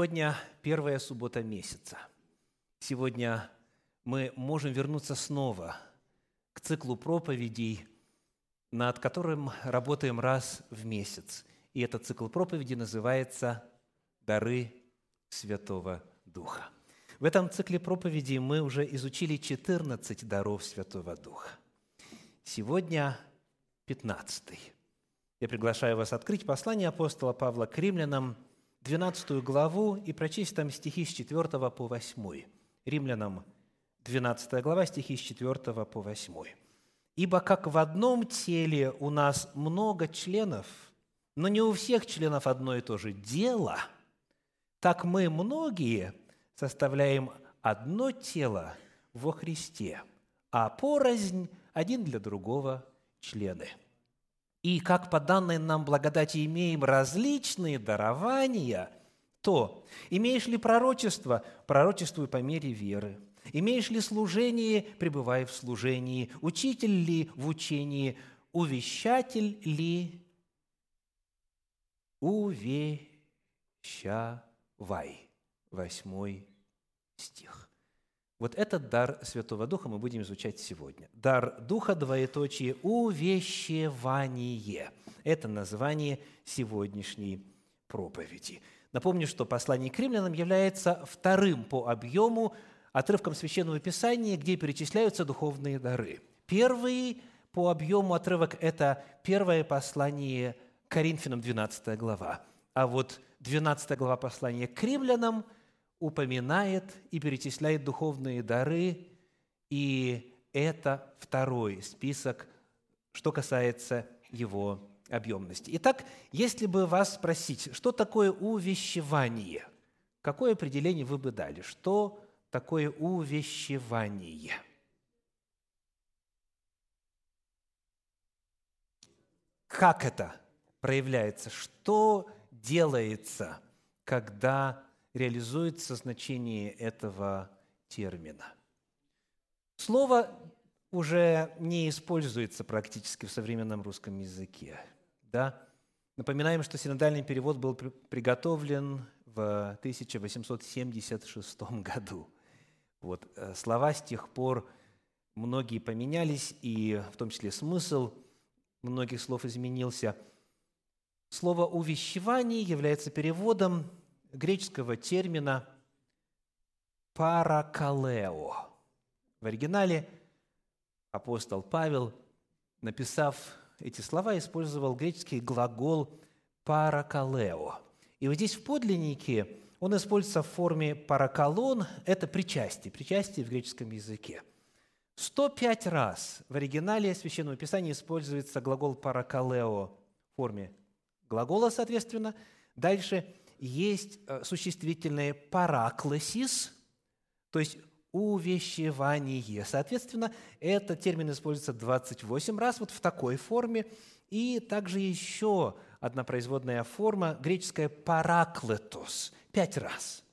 Сегодня первая суббота месяца. Сегодня мы можем вернуться снова к циклу проповедей, над которым работаем раз в месяц. И этот цикл проповедей называется «Дары Святого Духа». В этом цикле проповедей мы уже изучили 14 даров Святого Духа. Сегодня 15. Я приглашаю вас открыть послание апостола Павла к римлянам, 12 главу, и прочесть там стихи с 4 по 8. Римлянам, 12 глава, стихи с 4 по 8. «Ибо как в одном теле у нас много членов, но не у всех членов одно и то же дело, так мы многие составляем одно тело во Христе, а порознь один для другого члены. И как по данной нам благодати имеем различные дарования, то имеешь ли пророчество, пророчествуй по мере веры. Имеешь ли служение, пребывай в служении. Учитель ли в учении, увещатель ли, увещавай. Восьмой стих. Вот этот дар Святого Духа мы будем изучать сегодня. Дар Духа, двоеточие, увещевание. Это название сегодняшней проповеди. Напомню, что послание к римлянам является вторым по объему отрывком Священного Писания, где перечисляются духовные дары. Первый по объему отрывок – это первое послание Коринфянам, 12 глава. А вот 12 глава послания к римлянам – упоминает и перечисляет духовные дары, и это второй список, что касается его объемности. Итак, если бы вас спросить, что такое увещевание, какое определение вы бы дали? Что такое увещевание? Как это проявляется? Что делается, когда реализуется значение этого термина. Слово уже не используется практически в современном русском языке. Да? Напоминаем, что синодальный перевод был приготовлен в 1876 году. Вот. Э, слова с тех пор многие поменялись, и в том числе смысл многих слов изменился. Слово «увещевание» является переводом греческого термина «паракалео». В оригинале апостол Павел, написав эти слова, использовал греческий глагол «паракалео». И вот здесь в подлиннике он используется в форме «паракалон» – это причастие, причастие в греческом языке. 105 раз в оригинале Священного Писания используется глагол «паракалео» в форме глагола, соответственно. Дальше есть э, существительное «параклесис», то есть увещевание. Соответственно, этот термин используется 28 раз вот в такой форме. И также еще одна производная форма, греческая «параклетос», пять раз.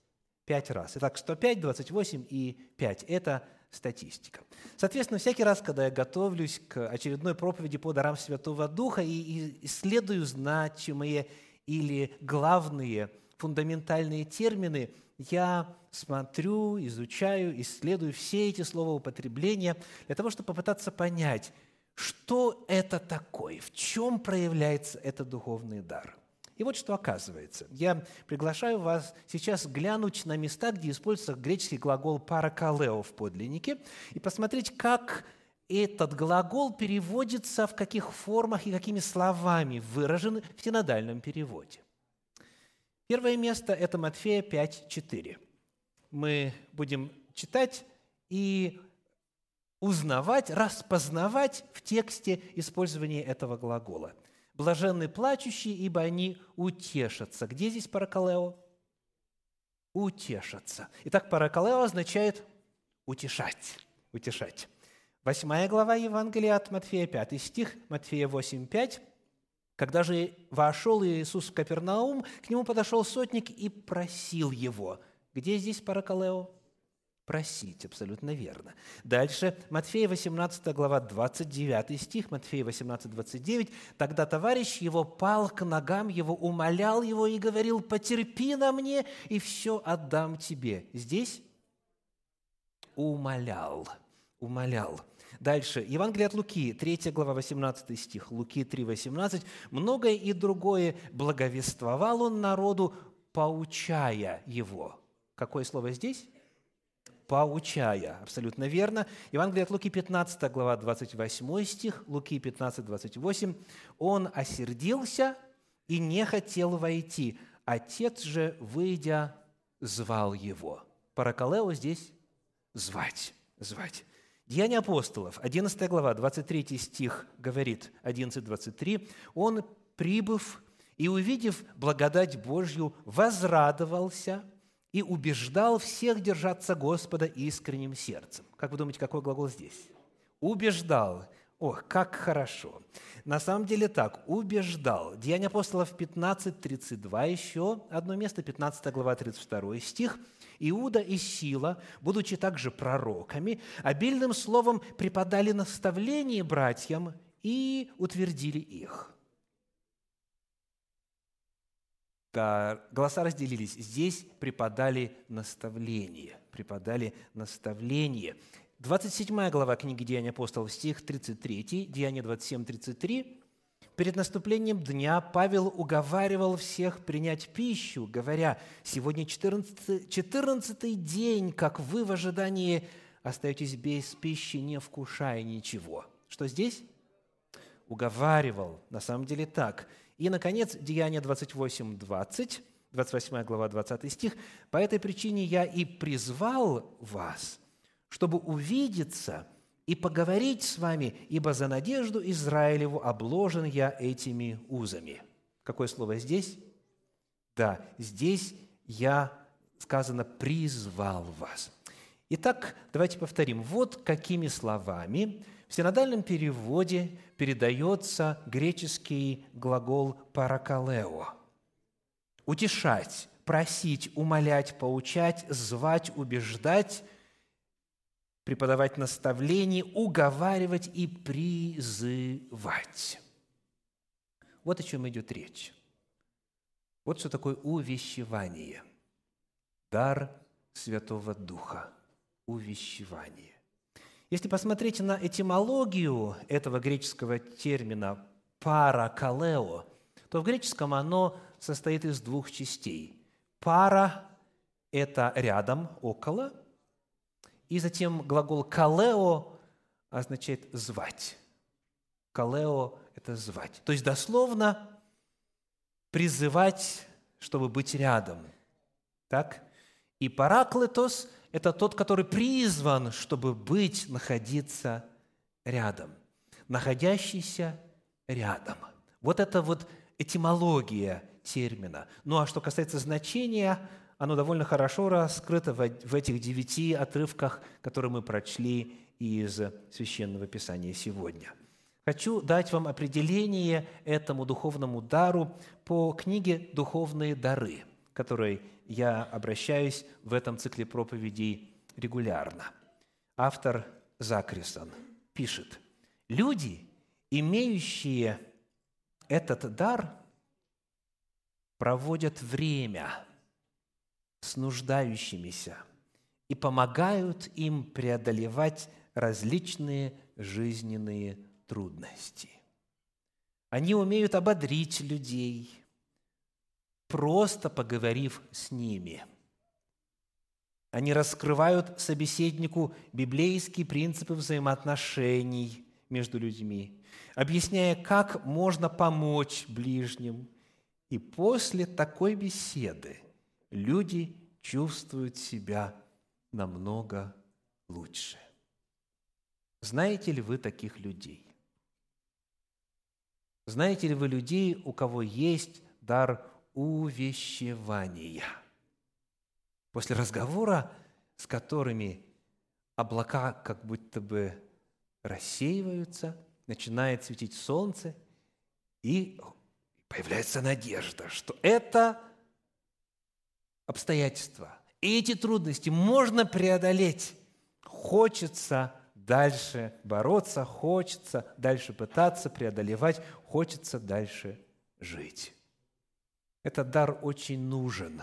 Пять раз. Итак, 105, 28 и 5 – это статистика. Соответственно, всякий раз, когда я готовлюсь к очередной проповеди по дарам Святого Духа и исследую значимые или главные фундаментальные термины, я смотрю, изучаю, исследую все эти слова употребления для того, чтобы попытаться понять, что это такое, в чем проявляется этот духовный дар. И вот что оказывается. Я приглашаю вас сейчас глянуть на места, где используется греческий глагол «паракалео» в подлиннике, и посмотреть, как этот глагол переводится, в каких формах и какими словами выражен в синодальном переводе. Первое место – это Матфея 5.4. Мы будем читать и узнавать, распознавать в тексте использование этого глагола. «Блаженны плачущие, ибо они утешатся». Где здесь паракалео? Утешатся. Итак, паракалео означает утешать. Утешать. Восьмая глава Евангелия от Матфея, 5 стих, Матфея 8, 5. Когда же вошел Иисус в Капернаум, к нему подошел сотник и просил его. Где здесь паракалео? просить, абсолютно верно. Дальше, Матфея 18 глава, 29 стих, Матфея 18, 29. «Тогда товарищ его пал к ногам его, умолял его и говорил, потерпи на мне, и все отдам тебе». Здесь умолял, умолял. Дальше, Евангелие от Луки, 3 глава, 18 стих, Луки 3, 18. «Многое и другое благовествовал он народу, поучая его». Какое слово здесь? поучая. Абсолютно верно. Евангелие от Луки, 15 глава, 28 стих, Луки 15, 28. «Он осердился и не хотел войти. Отец же, выйдя, звал его». Паракалео здесь звать, звать. Деяния апостолов, 11 глава, 23 стих говорит, 11.23, «Он, прибыв и увидев благодать Божью, возрадовался – и убеждал всех держаться Господа искренним сердцем. Как вы думаете, какой глагол здесь? Убеждал. Ох, как хорошо. На самом деле так, убеждал. Деяния апостолов 15.32, еще одно место, 15 глава, 32 стих. Иуда и Сила, будучи также пророками, обильным словом преподали наставление братьям и утвердили их. голоса разделились. Здесь преподали наставление. Преподали наставление. 27 глава книги Деяния апостолов, стих 33, Деяние 27, 33. Перед наступлением дня Павел уговаривал всех принять пищу, говоря, «Сегодня 14, 14 день, как вы в ожидании остаетесь без пищи, не вкушая ничего». Что здесь? Уговаривал. На самом деле так – и, наконец, Деяние 28, 20, 28 глава, 20 стих. «По этой причине я и призвал вас, чтобы увидеться и поговорить с вами, ибо за надежду Израилеву обложен я этими узами». Какое слово здесь? Да, здесь я, сказано, призвал вас. Итак, давайте повторим. Вот какими словами в синодальном переводе передается греческий глагол «паракалео» – утешать, просить, умолять, поучать, звать, убеждать, преподавать наставление, уговаривать и призывать. Вот о чем идет речь. Вот что такое увещевание. Дар Святого Духа. Увещевание. Если посмотреть на этимологию этого греческого термина «паракалео», то в греческом оно состоит из двух частей. «Пара» – это рядом, около, и затем глагол «калео» означает «звать». «Калео» – это «звать». То есть дословно призывать, чтобы быть рядом. Так? И «параклетос» это тот, который призван, чтобы быть, находиться рядом. Находящийся рядом. Вот это вот этимология термина. Ну а что касается значения, оно довольно хорошо раскрыто в этих девяти отрывках, которые мы прочли из Священного Писания сегодня. Хочу дать вам определение этому духовному дару по книге «Духовные дары», которой я обращаюсь в этом цикле проповедей регулярно. Автор Закрисон пишет, «Люди, имеющие этот дар, проводят время с нуждающимися и помогают им преодолевать различные жизненные трудности. Они умеют ободрить людей – просто поговорив с ними. Они раскрывают собеседнику библейские принципы взаимоотношений между людьми, объясняя, как можно помочь ближним. И после такой беседы люди чувствуют себя намного лучше. Знаете ли вы таких людей? Знаете ли вы людей, у кого есть дар увещевания. После разговора, с которыми облака как будто бы рассеиваются, начинает светить солнце, и появляется надежда, что это обстоятельства, И эти трудности можно преодолеть. Хочется дальше бороться, хочется дальше пытаться преодолевать, хочется дальше жить. Этот дар очень нужен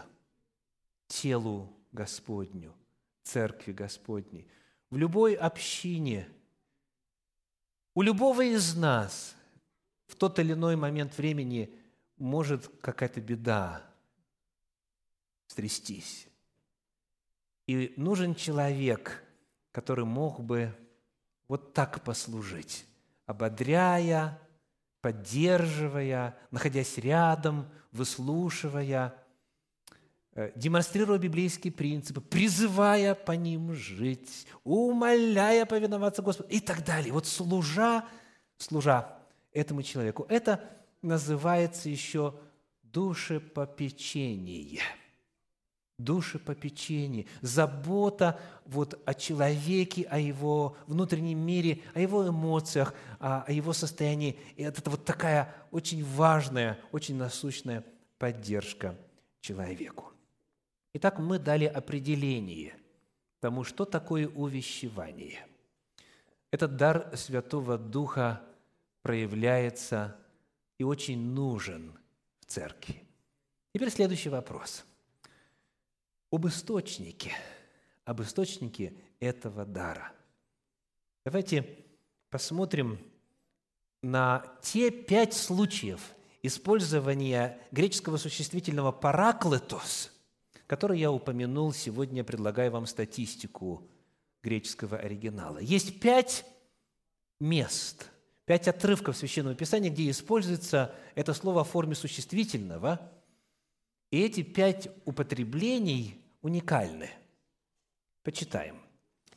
телу Господню, церкви Господней. В любой общине, у любого из нас в тот или иной момент времени может какая-то беда стрястись. И нужен человек, который мог бы вот так послужить, ободряя, поддерживая, находясь рядом, выслушивая, э, демонстрируя библейские принципы, призывая по ним жить, умоляя повиноваться Господу и так далее. Вот служа, служа этому человеку. Это называется еще душепопечение – душепопечение, забота вот о человеке, о его внутреннем мире, о его эмоциях, о, о его состоянии. И это вот такая очень важная, очень насущная поддержка человеку. Итак, мы дали определение тому, что такое увещевание. Этот дар Святого Духа проявляется и очень нужен в церкви. Теперь следующий вопрос – об источнике, об источнике этого дара. Давайте посмотрим на те пять случаев использования греческого существительного «параклетос», который я упомянул сегодня, предлагаю вам статистику греческого оригинала. Есть пять мест, пять отрывков Священного Писания, где используется это слово в форме существительного, и эти пять употреблений уникальны. Почитаем.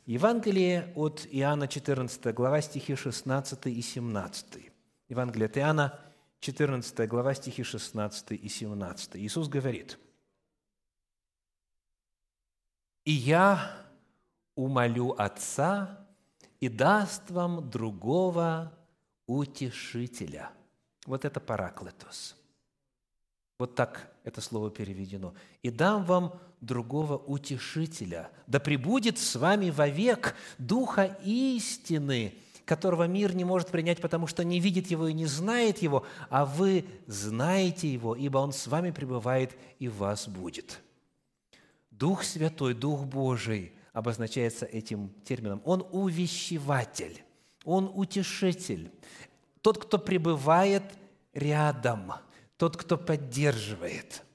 Евангелие от Иоанна, 14 глава, стихи 16 и 17. Евангелие от Иоанна, 14 глава, стихи 16 и 17. Иисус говорит, «И я умолю Отца, и даст вам другого утешителя». Вот это параклетос. Вот так это слово переведено. «И дам вам другого утешителя, да пребудет с вами вовек Духа истины, которого мир не может принять, потому что не видит его и не знает его, а вы знаете его, ибо он с вами пребывает и вас будет». Дух Святой, Дух Божий обозначается этим термином. Он увещеватель, он утешитель, тот, кто пребывает рядом, тот, кто поддерживает –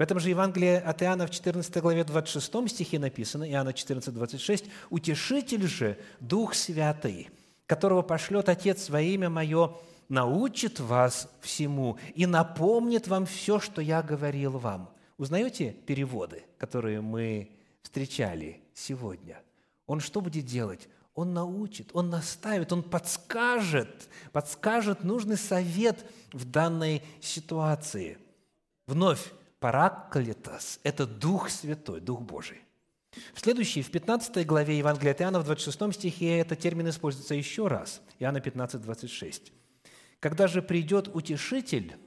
в этом же Евангелии от Иоанна в 14 главе 26 стихе написано, Иоанна 14, 26, «Утешитель же, Дух Святый, которого пошлет Отец во имя Мое, научит вас всему и напомнит вам все, что я говорил вам». Узнаете переводы, которые мы встречали сегодня? Он что будет делать? Он научит, он наставит, он подскажет, подскажет нужный совет в данной ситуации. Вновь Параклитос – это Дух Святой, Дух Божий. В следующей, в 15 главе Евангелия от Иоанна, в 26 стихе этот термин используется еще раз. Иоанна 15, 26. «Когда же придет Утешитель,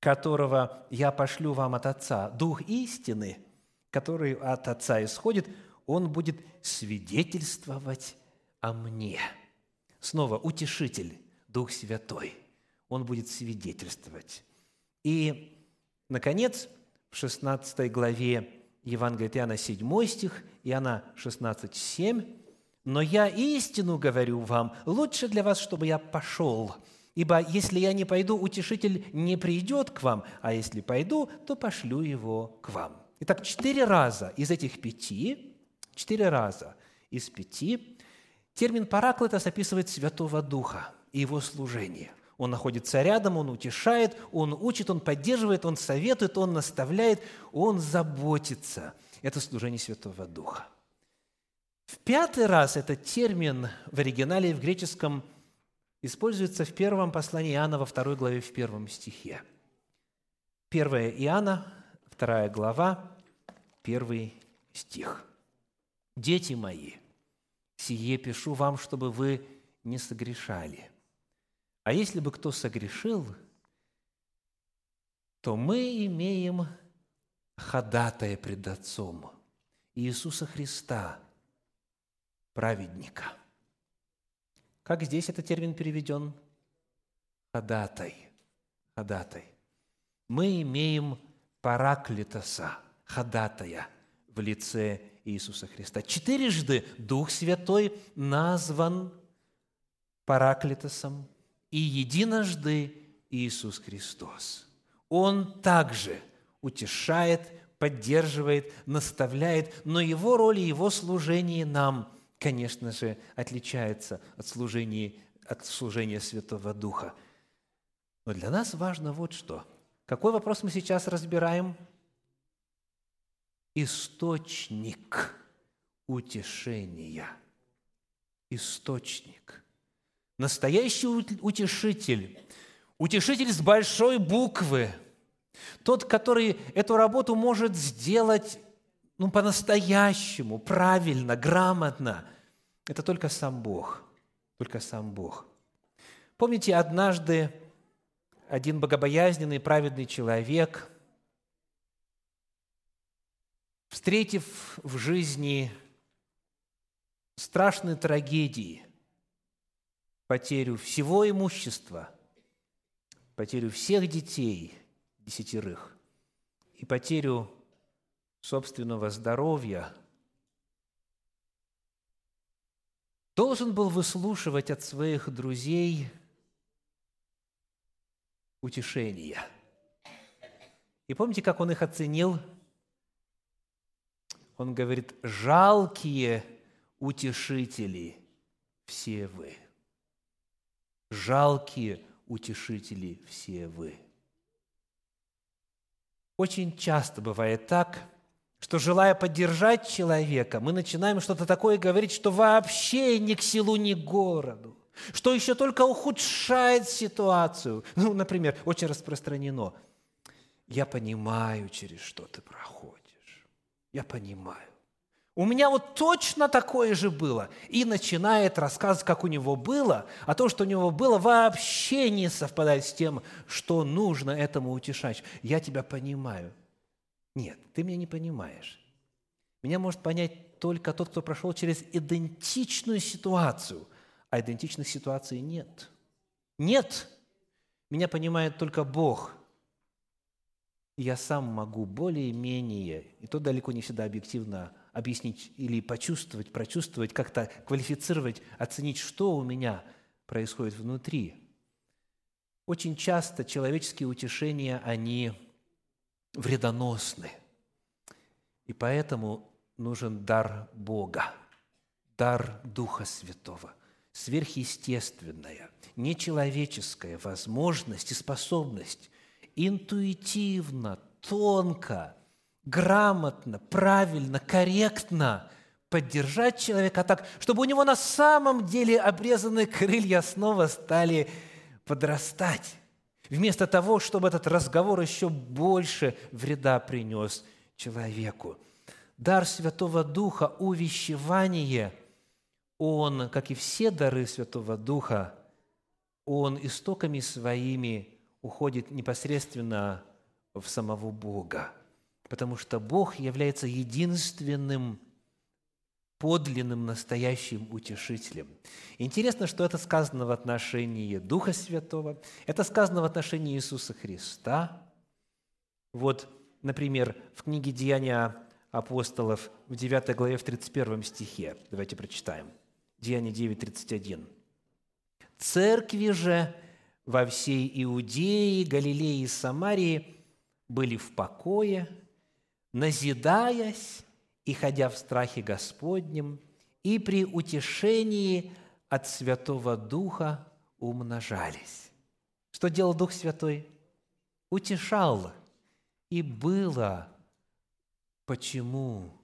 которого я пошлю вам от Отца, Дух истины, который от Отца исходит, он будет свидетельствовать о мне». Снова Утешитель, Дух Святой, он будет свидетельствовать. И Наконец, в 16 главе Евангелия Иоанна 7 стих, Иоанна 16, 7, «Но я истину говорю вам, лучше для вас, чтобы я пошел, ибо если я не пойду, утешитель не придет к вам, а если пойду, то пошлю его к вам». Итак, четыре раза из этих пяти, четыре раза из пяти термин «параклетос» описывает Святого Духа и его служение. Он находится рядом, он утешает, он учит, он поддерживает, он советует, он наставляет, он заботится. Это служение Святого Духа. В пятый раз этот термин в оригинале в греческом используется в первом послании Иоанна во второй главе в первом стихе. 1 Иоанна, вторая глава, первый стих. «Дети мои, сие пишу вам, чтобы вы не согрешали. А если бы кто согрешил, то мы имеем ходатая пред Отцом, Иисуса Христа, праведника. Как здесь этот термин переведен? Ходатай. Ходатай. Мы имеем параклитоса, ходатая в лице Иисуса Христа. Четырежды Дух Святой назван параклитосом и единожды Иисус Христос. Он также утешает, поддерживает, наставляет, но его роль и его служение нам, конечно же, отличается от служения, от служения Святого Духа. Но для нас важно вот что. Какой вопрос мы сейчас разбираем? Источник утешения. Источник. Настоящий утешитель. Утешитель с большой буквы – тот, который эту работу может сделать ну, по-настоящему, правильно, грамотно, это только сам Бог. Только сам Бог. Помните, однажды один богобоязненный, праведный человек, встретив в жизни страшные трагедии, потерю всего имущества, потерю всех детей – десятерых и потерю собственного здоровья, должен был выслушивать от своих друзей утешения. И помните, как он их оценил? Он говорит, жалкие утешители все вы. Жалкие утешители все вы. Очень часто бывает так, что желая поддержать человека, мы начинаем что-то такое говорить, что вообще ни к селу, ни к городу, что еще только ухудшает ситуацию. Ну, например, очень распространено. Я понимаю, через что ты проходишь. Я понимаю. У меня вот точно такое же было. И начинает рассказывать, как у него было, а то, что у него было, вообще не совпадает с тем, что нужно этому утешать. Я тебя понимаю. Нет, ты меня не понимаешь. Меня может понять только тот, кто прошел через идентичную ситуацию, а идентичных ситуаций нет. Нет. Меня понимает только Бог. Я сам могу более-менее, и то далеко не всегда объективно объяснить или почувствовать, прочувствовать, как-то квалифицировать, оценить, что у меня происходит внутри. Очень часто человеческие утешения, они вредоносны. И поэтому нужен дар Бога, дар Духа Святого, сверхъестественная, нечеловеческая возможность и способность интуитивно, тонко – грамотно, правильно, корректно поддержать человека так, чтобы у него на самом деле обрезанные крылья снова стали подрастать. Вместо того, чтобы этот разговор еще больше вреда принес человеку. Дар Святого Духа, увещевание, он, как и все дары Святого Духа, он истоками своими уходит непосредственно в самого Бога потому что Бог является единственным подлинным, настоящим утешителем. Интересно, что это сказано в отношении Духа Святого, это сказано в отношении Иисуса Христа. Вот, например, в книге «Деяния апостолов» в 9 главе, в 31 стихе. Давайте прочитаем. Деяние 9, 31. «Церкви же во всей Иудее, Галилее и Самарии были в покое, назидаясь и ходя в страхе Господнем, и при утешении от Святого Духа умножались. Что делал Дух Святой? Утешал. И было почему,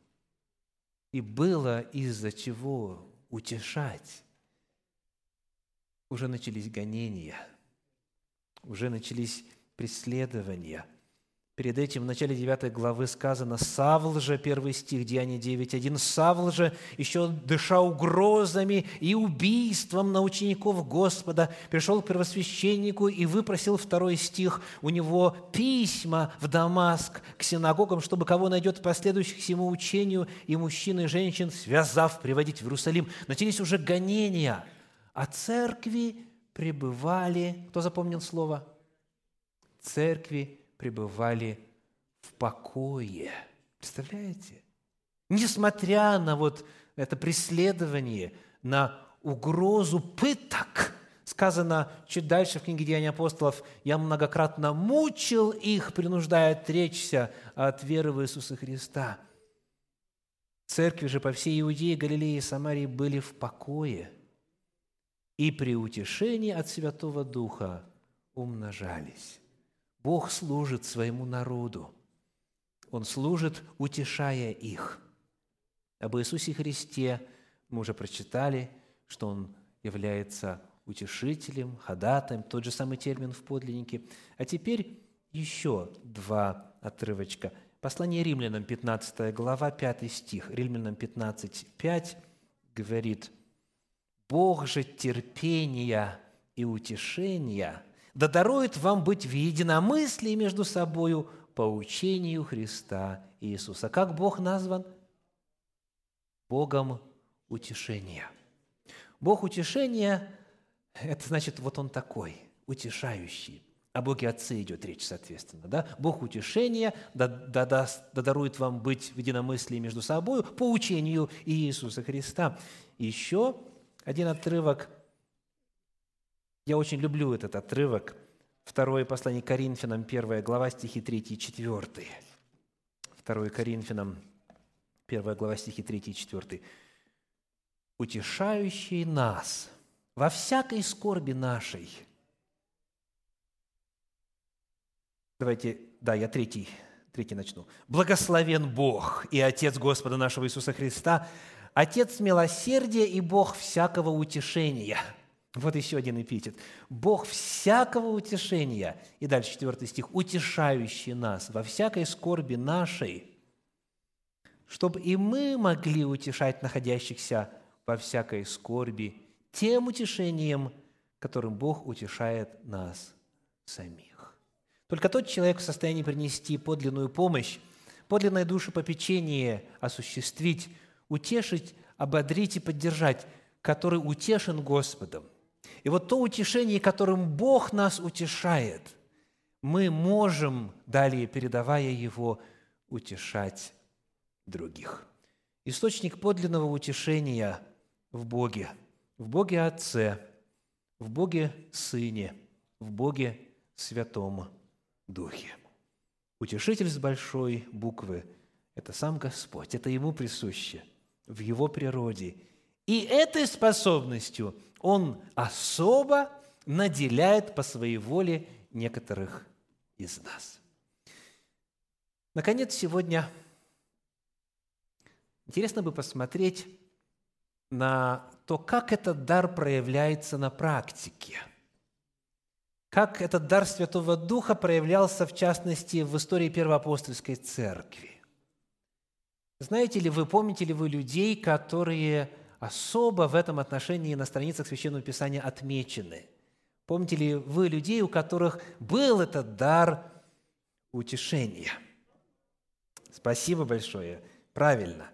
и было из-за чего утешать. Уже начались гонения, уже начались преследования – Перед этим в начале 9 главы сказано «Савл же», первый стих, Деяния 9.1, «Савл же, еще дыша угрозами и убийством на учеников Господа, пришел к первосвященнику и выпросил второй стих у него письма в Дамаск к синагогам, чтобы кого найдет последующих всему учению, и мужчин и женщин, связав, приводить в Иерусалим». Начались уже гонения, а церкви пребывали, кто запомнил слово? Церкви пребывали в покое. Представляете? Несмотря на вот это преследование, на угрозу пыток, сказано чуть дальше в книге Деяний апостолов, «Я многократно мучил их, принуждая отречься от веры в Иисуса Христа». Церкви же по всей Иудее, Галилее и Самарии были в покое и при утешении от Святого Духа умножались. Бог служит своему народу. Он служит, утешая их. Об Иисусе Христе мы уже прочитали, что Он является утешителем, ходатаем, тот же самый термин в подлиннике. А теперь еще два отрывочка. Послание римлянам, 15 глава, 5 стих. Римлянам 15, 5 говорит, «Бог же терпения и утешения – да дарует вам быть в единомыслии между собою по учению Христа Иисуса. Как Бог назван? Богом утешения. Бог утешения – это значит, вот Он такой, утешающий. О Боге Отце идет речь, соответственно. Да? Бог утешения да, да, да, да дарует вам быть в единомыслии между собой по учению Иисуса Христа. Еще один отрывок – я очень люблю этот отрывок. Второе послание Коринфянам, первая глава, стихи 3 и 4. Второе Коринфянам, первая глава, стихи 3 и 4. «Утешающий нас во всякой скорби нашей». Давайте, да, я третий, третий начну. «Благословен Бог и Отец Господа нашего Иисуса Христа, Отец милосердия и Бог всякого утешения» Вот еще один эпитет. «Бог всякого утешения». И дальше четвертый стих. «Утешающий нас во всякой скорби нашей, чтобы и мы могли утешать находящихся во всякой скорби тем утешением, которым Бог утешает нас самих». Только тот человек в состоянии принести подлинную помощь, подлинное душепопечение осуществить, утешить, ободрить и поддержать, который утешен Господом, и вот то утешение, которым Бог нас утешает, мы можем, далее передавая его, утешать других. Источник подлинного утешения в Боге, в Боге Отце, в Боге Сыне, в Боге Святом Духе. Утешитель с большой буквы – это сам Господь, это Ему присуще, в Его природе. И этой способностью он особо наделяет по своей воле некоторых из нас. Наконец, сегодня интересно бы посмотреть на то, как этот дар проявляется на практике. Как этот дар Святого Духа проявлялся, в частности, в истории Первоапостольской Церкви. Знаете ли вы, помните ли вы людей, которые особо в этом отношении на страницах Священного Писания отмечены. Помните ли вы людей, у которых был этот дар утешения? Спасибо большое. Правильно.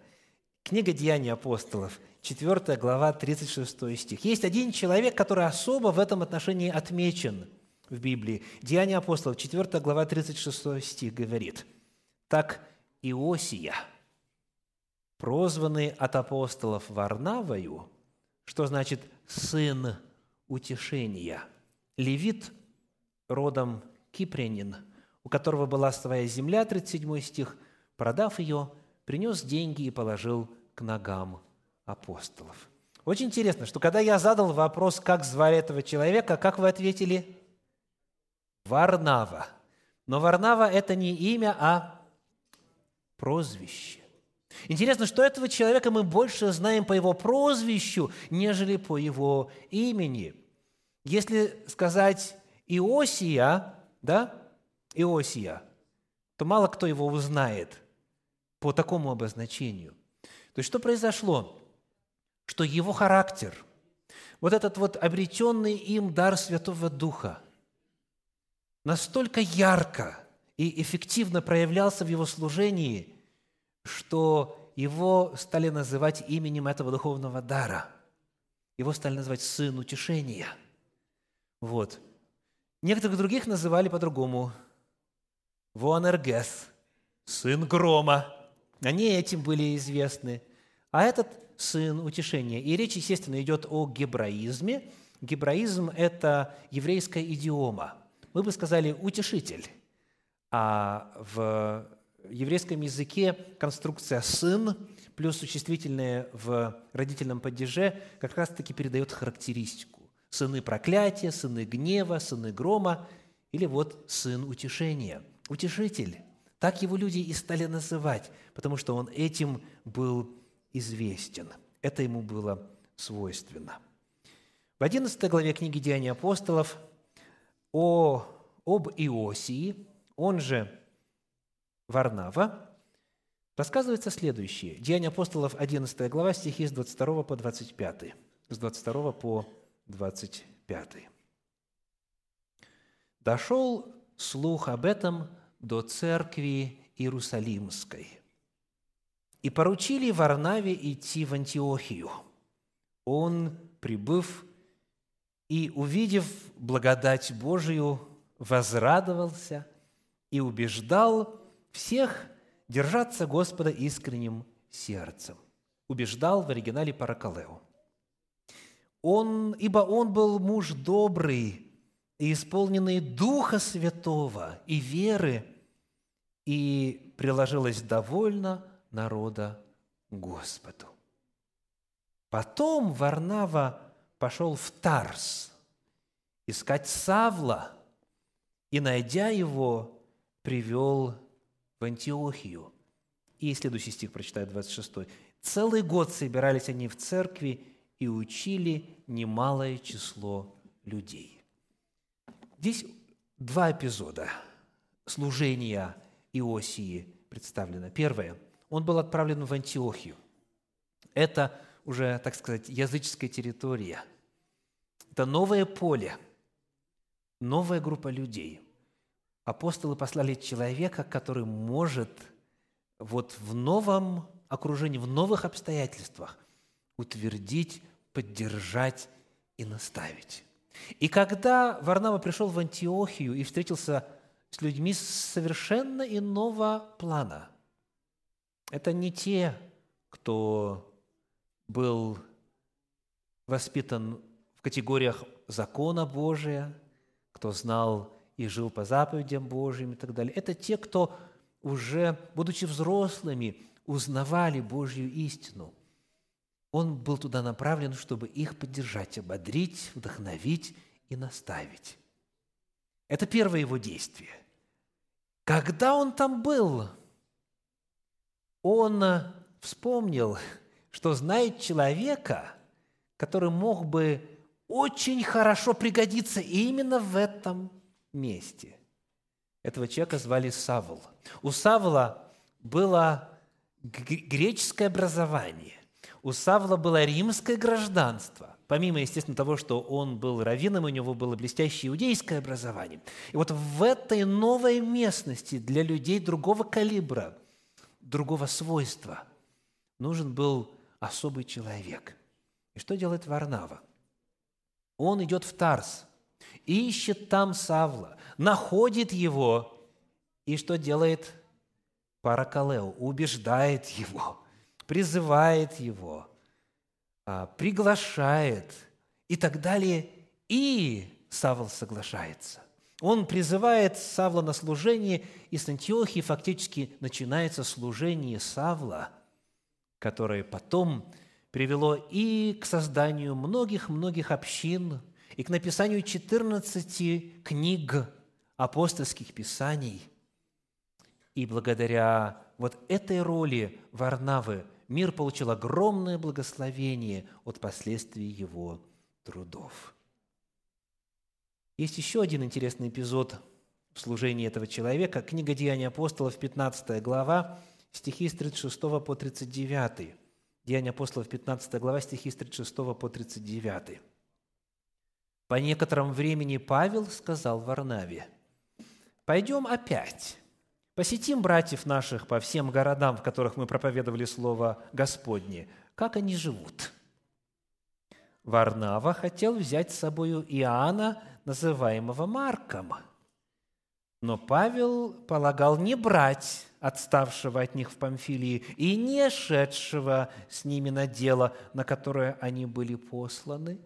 Книга Деяний апостолов, 4 глава, 36 стих. Есть один человек, который особо в этом отношении отмечен в Библии. Деяния апостолов, 4 глава, 36 стих говорит, «Так Иосия, прозванный от апостолов Варнавою, что значит «сын утешения». Левит родом кипрянин, у которого была своя земля, 37 стих, продав ее, принес деньги и положил к ногам апостолов. Очень интересно, что когда я задал вопрос, как звали этого человека, как вы ответили? Варнава. Но Варнава – это не имя, а прозвище. Интересно, что этого человека мы больше знаем по его прозвищу, нежели по его имени. Если сказать Иосия, да, Иосия, то мало кто его узнает по такому обозначению. То есть что произошло? Что его характер, вот этот вот обретенный им дар Святого Духа, настолько ярко и эффективно проявлялся в его служении, что его стали называть именем этого духовного дара. Его стали называть «сын утешения». Вот. Некоторых других называли по-другому. Вуанергес, сын грома. Они этим были известны. А этот сын утешения. И речь, естественно, идет о гебраизме. Гебраизм – это еврейская идиома. Мы бы сказали «утешитель». А в еврейском языке конструкция «сын» плюс существительное в родительном падеже как раз-таки передает характеристику. Сыны проклятия, сыны гнева, сыны грома или вот сын утешения. Утешитель. Так его люди и стали называть, потому что он этим был известен. Это ему было свойственно. В 11 главе книги «Деяния апостолов» о, об Иосии, он же Варнава, рассказывается следующее. Деяния апостолов, 11 глава, стихи с 22 по 25. С 22 по 25. «Дошел слух об этом до церкви Иерусалимской, и поручили Варнаве идти в Антиохию. Он, прибыв и увидев благодать Божию, возрадовался и убеждал всех держаться Господа искренним сердцем. Убеждал в оригинале Паракалео. Он, ибо он был муж добрый и исполненный Духа Святого и веры, и приложилось довольно народа Господу. Потом Варнава пошел в Тарс искать Савла, и, найдя его, привел в Антиохию. И следующий стих прочитаю, 26. «Целый год собирались они в церкви и учили немалое число людей». Здесь два эпизода служения Иосии представлено. Первое. Он был отправлен в Антиохию. Это уже, так сказать, языческая территория. Это новое поле, новая группа людей – апостолы послали человека, который может вот в новом окружении, в новых обстоятельствах утвердить, поддержать и наставить. И когда Варнава пришел в Антиохию и встретился с людьми совершенно иного плана, это не те, кто был воспитан в категориях закона Божия, кто знал и жил по заповедям Божьим и так далее. Это те, кто уже, будучи взрослыми, узнавали Божью истину. Он был туда направлен, чтобы их поддержать, ободрить, вдохновить и наставить. Это первое его действие. Когда он там был, он вспомнил, что знает человека, который мог бы очень хорошо пригодиться именно в этом месте. Этого человека звали Савл. У Савла было греческое образование. У Савла было римское гражданство. Помимо, естественно, того, что он был раввином, у него было блестящее иудейское образование. И вот в этой новой местности для людей другого калибра, другого свойства нужен был особый человек. И что делает Варнава? Он идет в Тарс – ищет там Савла, находит его, и что делает Паракалео? Убеждает его, призывает его, а, приглашает и так далее, и Савл соглашается. Он призывает Савла на служение, и с Антиохии фактически начинается служение Савла, которое потом привело и к созданию многих-многих общин и к написанию 14 книг апостольских писаний. И благодаря вот этой роли Варнавы мир получил огромное благословение от последствий его трудов. Есть еще один интересный эпизод в служении этого человека. Книга «Деяния апостолов», 15 глава, стихи с 36 по 39. Деяния апостолов, 15 глава, стихи с 36 по 39. По некотором времени Павел сказал Варнаве, «Пойдем опять, посетим братьев наших по всем городам, в которых мы проповедовали Слово Господне, как они живут». Варнава хотел взять с собою Иоанна, называемого Марком. Но Павел полагал не брать отставшего от них в Памфилии и не шедшего с ними на дело, на которое они были посланы.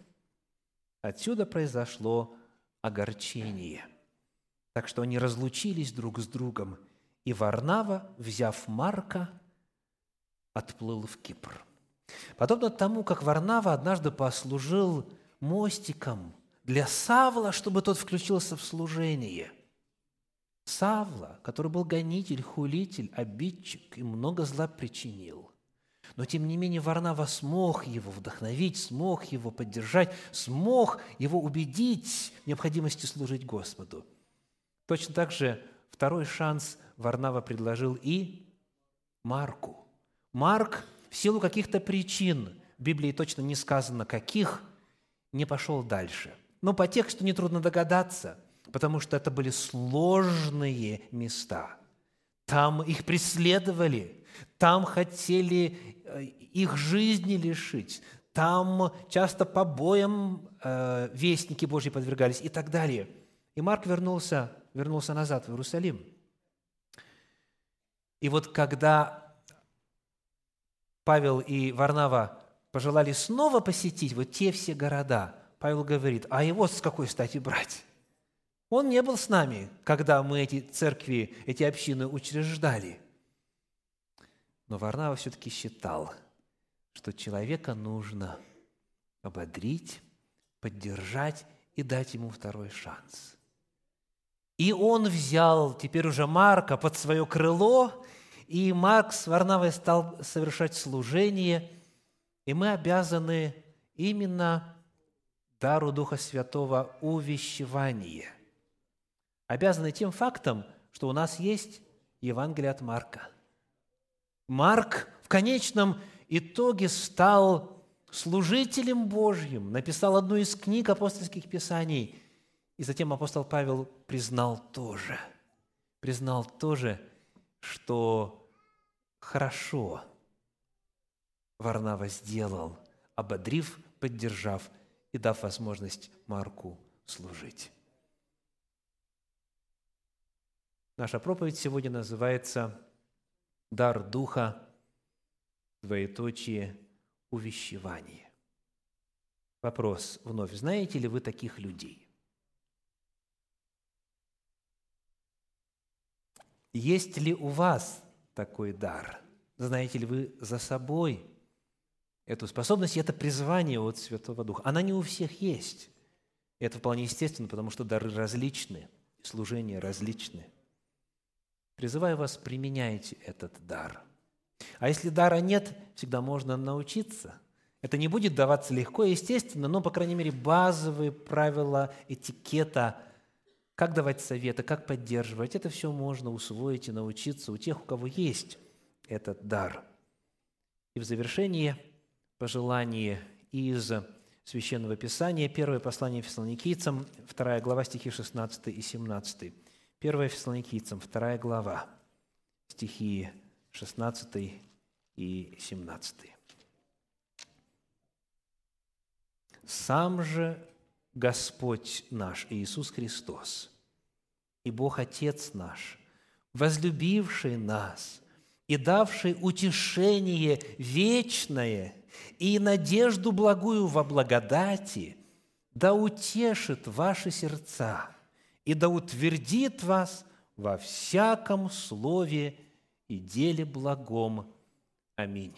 Отсюда произошло огорчение. Так что они разлучились друг с другом, и Варнава, взяв Марка, отплыл в Кипр. Подобно тому, как Варнава однажды послужил мостиком для Савла, чтобы тот включился в служение. Савла, который был гонитель, хулитель, обидчик и много зла причинил. Но, тем не менее, Варнава смог его вдохновить, смог его поддержать, смог его убедить в необходимости служить Господу. Точно так же второй шанс Варнава предложил и Марку. Марк в силу каких-то причин, в Библии точно не сказано каких, не пошел дальше. Но по тексту нетрудно догадаться, потому что это были сложные места. Там их преследовали, там хотели э, их жизни лишить, там часто побоям э, вестники Божьи подвергались и так далее. И Марк вернулся, вернулся назад в Иерусалим. И вот когда Павел и Варнава пожелали снова посетить вот те все города, Павел говорит, а его с какой стати брать? Он не был с нами, когда мы эти церкви, эти общины учреждали. Но Варнава все-таки считал, что человека нужно ободрить, поддержать и дать ему второй шанс. И он взял теперь уже Марка под свое крыло и Марк с Варнавой стал совершать служение, и мы обязаны именно дару Духа Святого увещевание. Обязаны тем фактом, что у нас есть Евангелие от Марка. Марк в конечном итоге стал служителем Божьим, написал одну из книг апостольских писаний, и затем апостол Павел признал тоже, признал тоже – что хорошо Варнава сделал, ободрив, поддержав и дав возможность Марку служить. Наша проповедь сегодня называется «Дар Духа, двоеточие, увещевание». Вопрос вновь. Знаете ли вы таких людей? Есть ли у вас такой дар? Знаете ли вы за собой эту способность, это призвание от Святого Духа? Она не у всех есть. Это вполне естественно, потому что дары различны, служения различны. Призываю вас, применяйте этот дар. А если дара нет, всегда можно научиться. Это не будет даваться легко и естественно, но, по крайней мере, базовые правила этикета – как давать советы, как поддерживать, это все можно усвоить и научиться у тех, у кого есть этот дар. И в завершение пожелание из Священного Писания, первое послание Фессалоникийцам, вторая глава, стихи 16 и 17. Первое Фессалоникийцам, вторая глава, стихи 16 и 17. «Сам же Господь наш Иисус Христос и Бог Отец наш, возлюбивший нас и давший утешение вечное и надежду благую во благодати, да утешит ваши сердца и да утвердит вас во всяком слове и деле благом. Аминь.